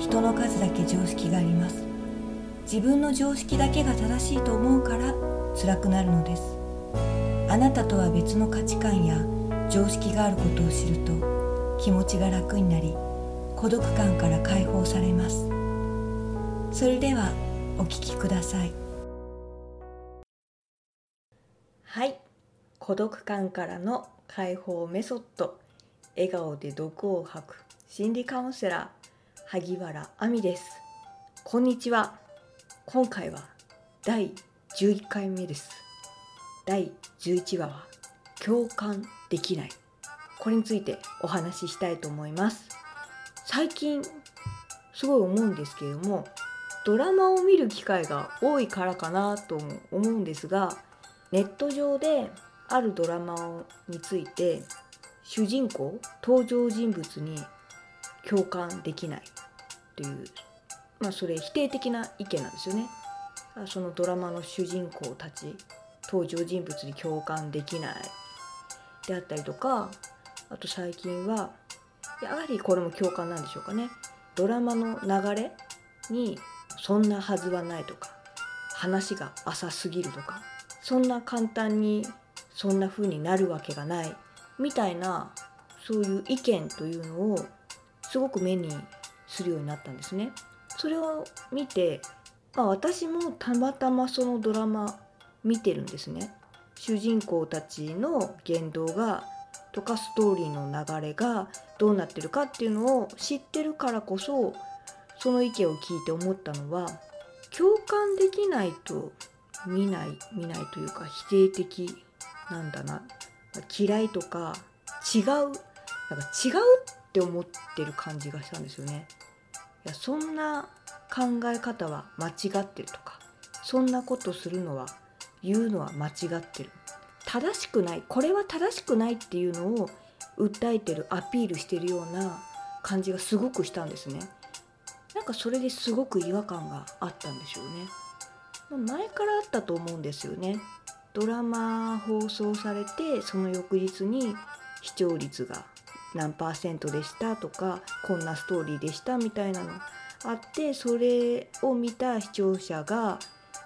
人の数だけ常識があります。自分の常識だけが正しいと思うから辛くなるのです。あなたとは別の価値観や常識があることを知ると気持ちが楽になり孤独感から解放されます。それではお聞きください。はい。孤独感からの解放メソッド。笑顔で毒を吐く心理カウンセラー。萩原亜美です。こんにちは。今回は第11回目です。第11話は共感できない。これについてお話ししたいと思います。最近すごい思うんですけれどもドラマを見る機会が多いからかなとも思うんですがネット上であるドラマについて主人公登場人物に共感できない。というまあそれ否定的な意見なんですよね。そのドラマの主人公たち登場人物に共感できない。であったりとかあと最近はやはりこれも共感なんでしょうかね。ドラマの流れにそんなはずはないとか話が浅すぎるとかそんな簡単にそんな風になるわけがないみたいなそういう意見というのをすごく目にするようになったんですね。それを見て、まあ、私もたまたまそのドラマ見てるんですね。主人公たちの言動がとかストーリーの流れがどうなってるかっていうのを知ってるからこそその意見を聞いて思ったのは共感できないと見ない見ないというか否定的なんだな嫌いとか違うなんか違うって思ってる感じがしたんですよね。いやそんな考え方は間違ってるとかそんなことするのは言うのは間違ってる。正しくないこれは正しくないっていうのを訴えてるアピールしてるような感じがすごくしたんですね。なんかそれですごく違和感があったんでしょうね。前からあったと思うんですよね。ドラマ放送されてその翌日に視聴率が何パーセントでしたとかこんなストーリーでしたみたいなのあってそれを見た視聴者が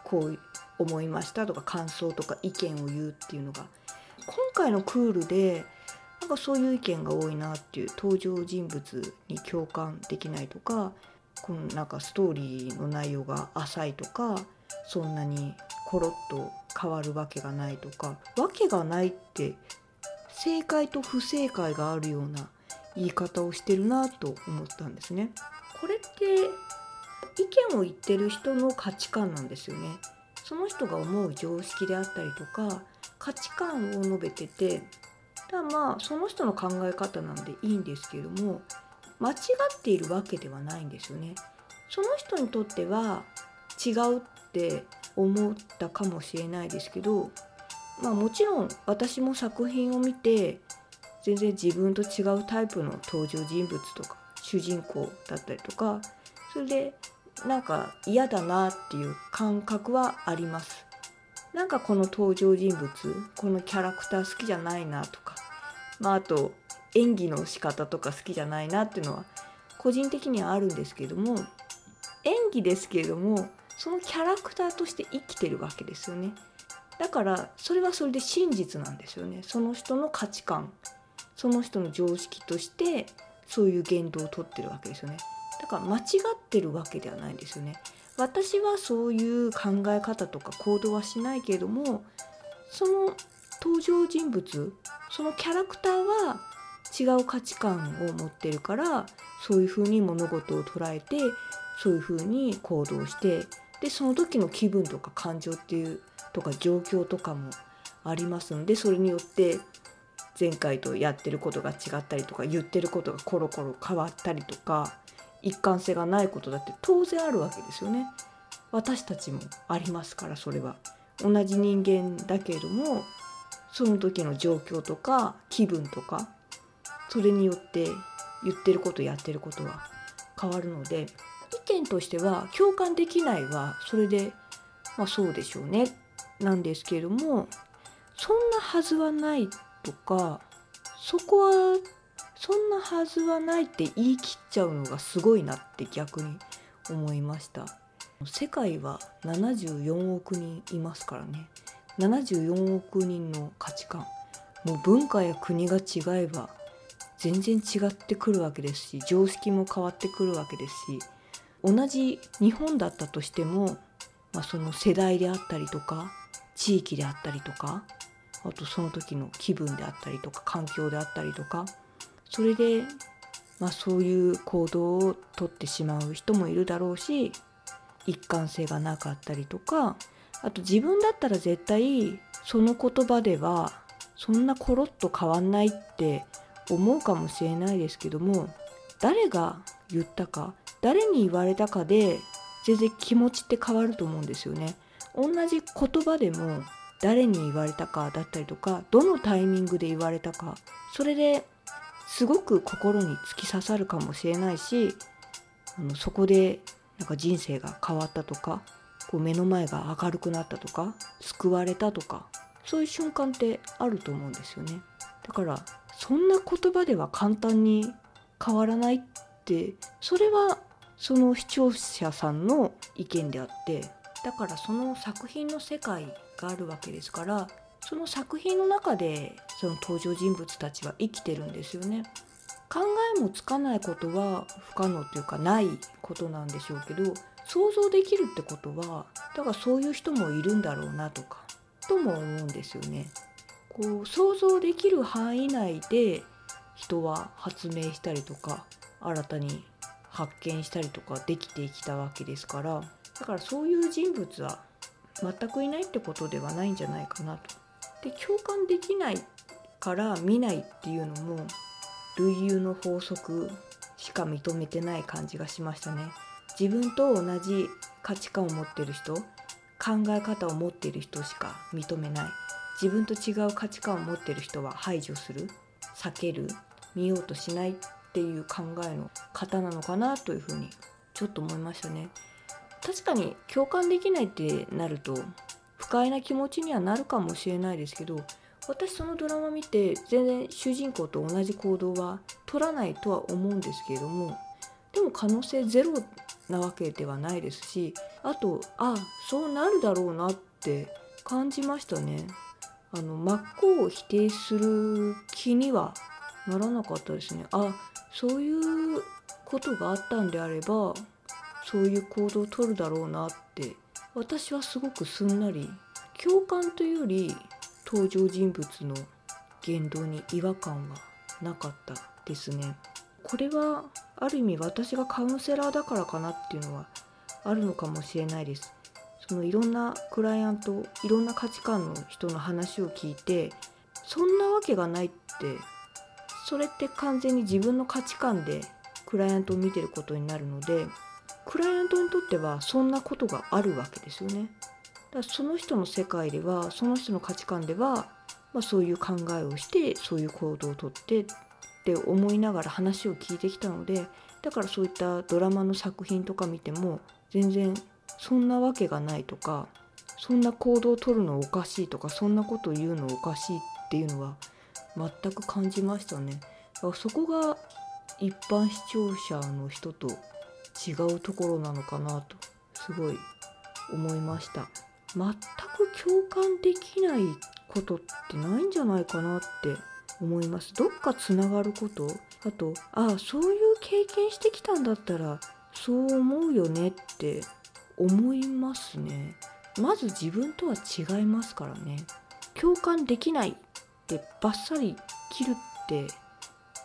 こう思いましたとか感想とか意見を言うっていうのが今回のクールでなんかそういう意見が多いなっていう登場人物に共感できないとかこのなんかストーリーの内容が浅いとかそんなにコロッと変わるわけがないとかわけがないって正解と不正解があるような言い方をしてるなと思ったんですね。これって意見を言ってる人の価値観なんですよね。その人が思う常識であったりとか価値観を述べててだまあその人の考え方なんでいいんですけれども間違っているわけではないんですよね。その人にとっては違うって思ったかもしれないですけどまあもちろん私も作品を見て全然自分と違うタイプの登場人物とか主人公だったりとかそれでなんか嫌だなっていう感覚はあります。なんかこの登場人物このキャラクター好きじゃないなとかまああと演技の仕方とか好きじゃないなっていうのは個人的にはあるんですけども演技ですけれどもそのキャラクターとして生きてるわけですよねだからそれはそれで真実なんですよね。その人の価値観その人の常識としてそういう言動をとってるわけですよね。だから間違ってるわけではないんですよね。私はそういう考え方とか行動はしないけれどもその登場人物そのキャラクターは違う価値観を持ってるからそういうふうに物事を捉えてそういうふうに行動してでその時の気分とか感情っていうとか状況とかもありますんでそれによって前回とやってることが違ったりとか言ってることがコロコロ変わったりとか一貫性がないことだって当然あるわけですよね。私たちもありますからそれは。同じ人間だけれどもその時の状況とか気分とかそれによって言ってることやってることは変わるので意見としては共感できないはそれでまあそうでしょうねなんですけれどもそんなはずはないとかそこはそんなはずはないって言い切っちゃうのがすごいなって逆に思いました。世界は74億人いますからね。74億人の価値観。もう文化や国が違えば全然違ってくるわけですし常識も変わってくるわけですし同じ日本だったとしても、まあ、その世代であったりとか地域であったりとかあとその時の気分であったりとか環境であったりとかそれで、まあ、そういう行動をとってしまう人もいるだろうし一貫性がなかったりとかあと自分だったら絶対その言葉ではそんなコロッと変わんないって思うかもしれないですけども誰が言ったか誰に言われたかで全然気持ちって変わると思うんですよね。同じ言葉でも誰に言われたかだったりとかどのタイミングで言われたかそれですごく心に突き刺さるかもしれないしあのそこでなんか人生が変わったとかこう目の前が明るくなったとか救われたとかそういう瞬間ってあると思うんですよね。だからそんな言葉では簡単に変わらないってそれはその視聴者さんの意見であってだからその作品の世界があるわけですからその作品の中でその登場人物たちは生きてるんですよね。考えもつかないことは不可能というかないことなんでしょうけど想像できるってことはだからそういう人もいるんだろうなとかとも思うんですよね。こう想像できる範囲内で人は発明したりとか新たに発見したりとかできてきたわけですからだからそういう人物は全くいないってことではないんじゃないかなと。で共感できないから見ないっていうのも類友の法則しか認めてない感じがしましたね。自分と同じ価値観を持ってる人考え方を持っている人しか認めない自分と違う価値観を持っている人は排除する避ける見ようとしないっていう考えの方なのかなというふうにちょっと思いましたね。確かに共感できないってなると不快な気持ちにはなるかもしれないですけど私そのドラマ見て全然主人公と同じ行動は取らないとは思うんですけれどもでも可能性ゼロなわけではないですしあとあそうなるだろうなって感じましたね。あの真っ向を否定する気にはならなかったですね。あそういうことがあったんであればそういう行動をとるだろうなって私はすごくすんなり共感というより登場人物の言動に違和感はなかったですね。これはある意味私がカウンセラーだからかなっていうのはあるのかもしれないです。そのいろんなクライアントいろんな価値観の人の話を聞いてそんなわけがないってそれって完全に自分の価値観でクライアントを見てることになるのでクライアントにとってはそんなことがあるわけですよね。だからその人の世界ではその人の価値観では、まあ、そういう考えをしてそういう行動をとってって思いながら話を聞いてきたのでだからそういったドラマの作品とか見ても全然そんなわけがないとかそんな行動をとるのおかしいとかそんなことを言うのおかしいっていうのは全く感じましたね。そこが一般視聴者の人と違うところなのかなとすごい思いました。全く共感できないことってないんじゃないかなって思います。どっかつながること？あとああそういう経験してきたんだったらそう思うよねって思いますね。まず自分とは違いますからね。共感できないってバッサリ切るって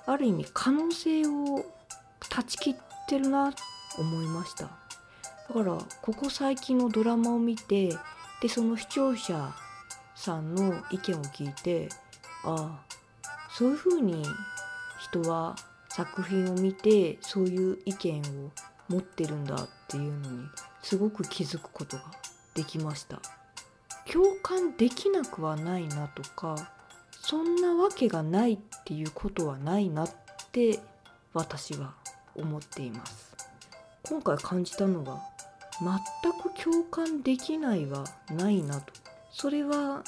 ある意味可能性を断ち切ってるなっ思いました。だからここ最近のドラマを見てでその視聴者さんの意見を聞いてああそういうふうに人は作品を見てそういう意見を持ってるんだっていうのにすごく気づくことができました。共感できなくはないなとかそんなわけがないっていうことはないなって私は思っています。今回感じたのは全く共感できないはないなと。それは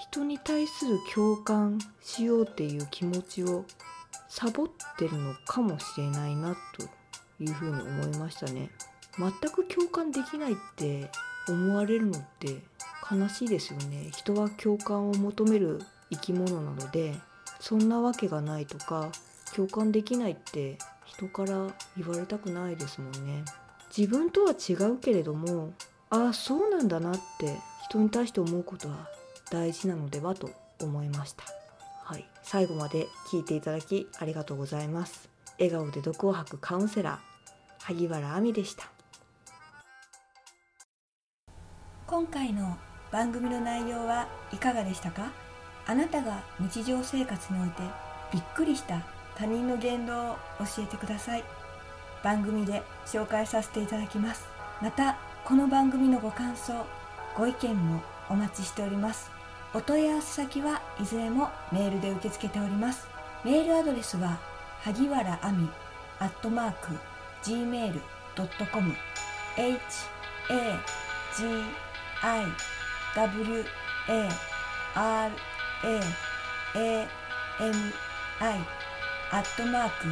人に対する共感しようっていう気持ちをサボってるのかもしれないなというふうに思いましたね。全く共感できないって思われるのって悲しいですよね。人は共感を求める生き物なのでそんなわけがないとか共感できないって人から言われたくないですもんね。自分とは違うけれどもああそうなんだなって人に対して思うことは大事なのではと思いました。はい。最後まで聞いていただきありがとうございます。笑顔で毒を吐くカウンセラー萩原亜美でした。今回の番組の内容はいかがでしたか？あなたが日常生活においてびっくりした他人の言動を教えてください。番組で紹介させていただきます。またこの番組のご感想ご意見もお待ちしております。お問い合わせ先はいずれもメールで受け付けております。メールアドレスは萩原亜美アットマーク gmail.com h a g i w a r a a m i アットマーク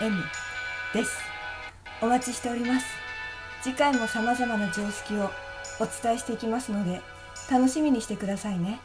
gmail.com ですお待ちしております次回も様々な常識をお伝えしていきますので楽しみにしてくださいね。